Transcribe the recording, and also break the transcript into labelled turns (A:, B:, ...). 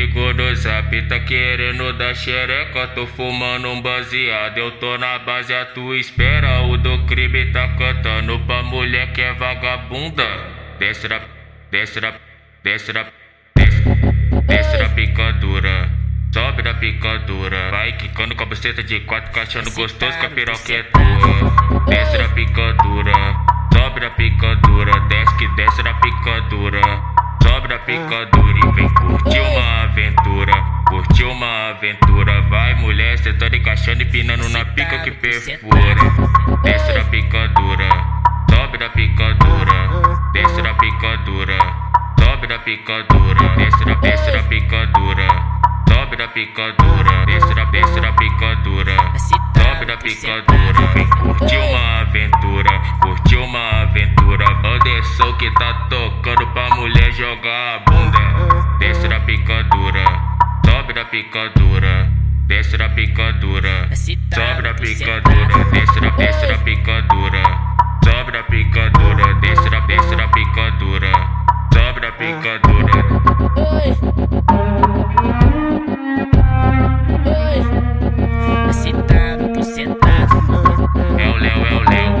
A: ligou no zap, tá querendo dar xereca. Tô fumando um baseado, eu tô na base à tua espera. O do crime tá cantando pra mulher que é vagabunda. Desce na, desce na, desce na, desce, picadura. Sobe na picadura, vai quicando com a buceta de quatro, caixando gostoso com a piroca é tua. Desce na picadura, sobe na picadura, desce que desce na picadura. Sobe na picadura e vem curtir uma mulher, sentando encaixando e pinando na pica que perfura. Desce na picadura, sobe na picadura, desce na picadura, sobe na picadura, desce na, desce na picadura. Sobe na picadura, desce na, desce na picadura.
B: Sobe na picadura, vem curtir
A: uma aventura, curtir uma aventura. Anderson que tá tocando pra mulher jogar a bunda. Desce na picadura, sobe na picadura, desce na picadura,
B: sobe na picadura,
A: desce na, desce na picadura, sobe na picadura, desce na, desce na picadura, sobe na picadura. Oi, oi,
B: excitado, tô sentado.
A: É o Léo, é o Léo.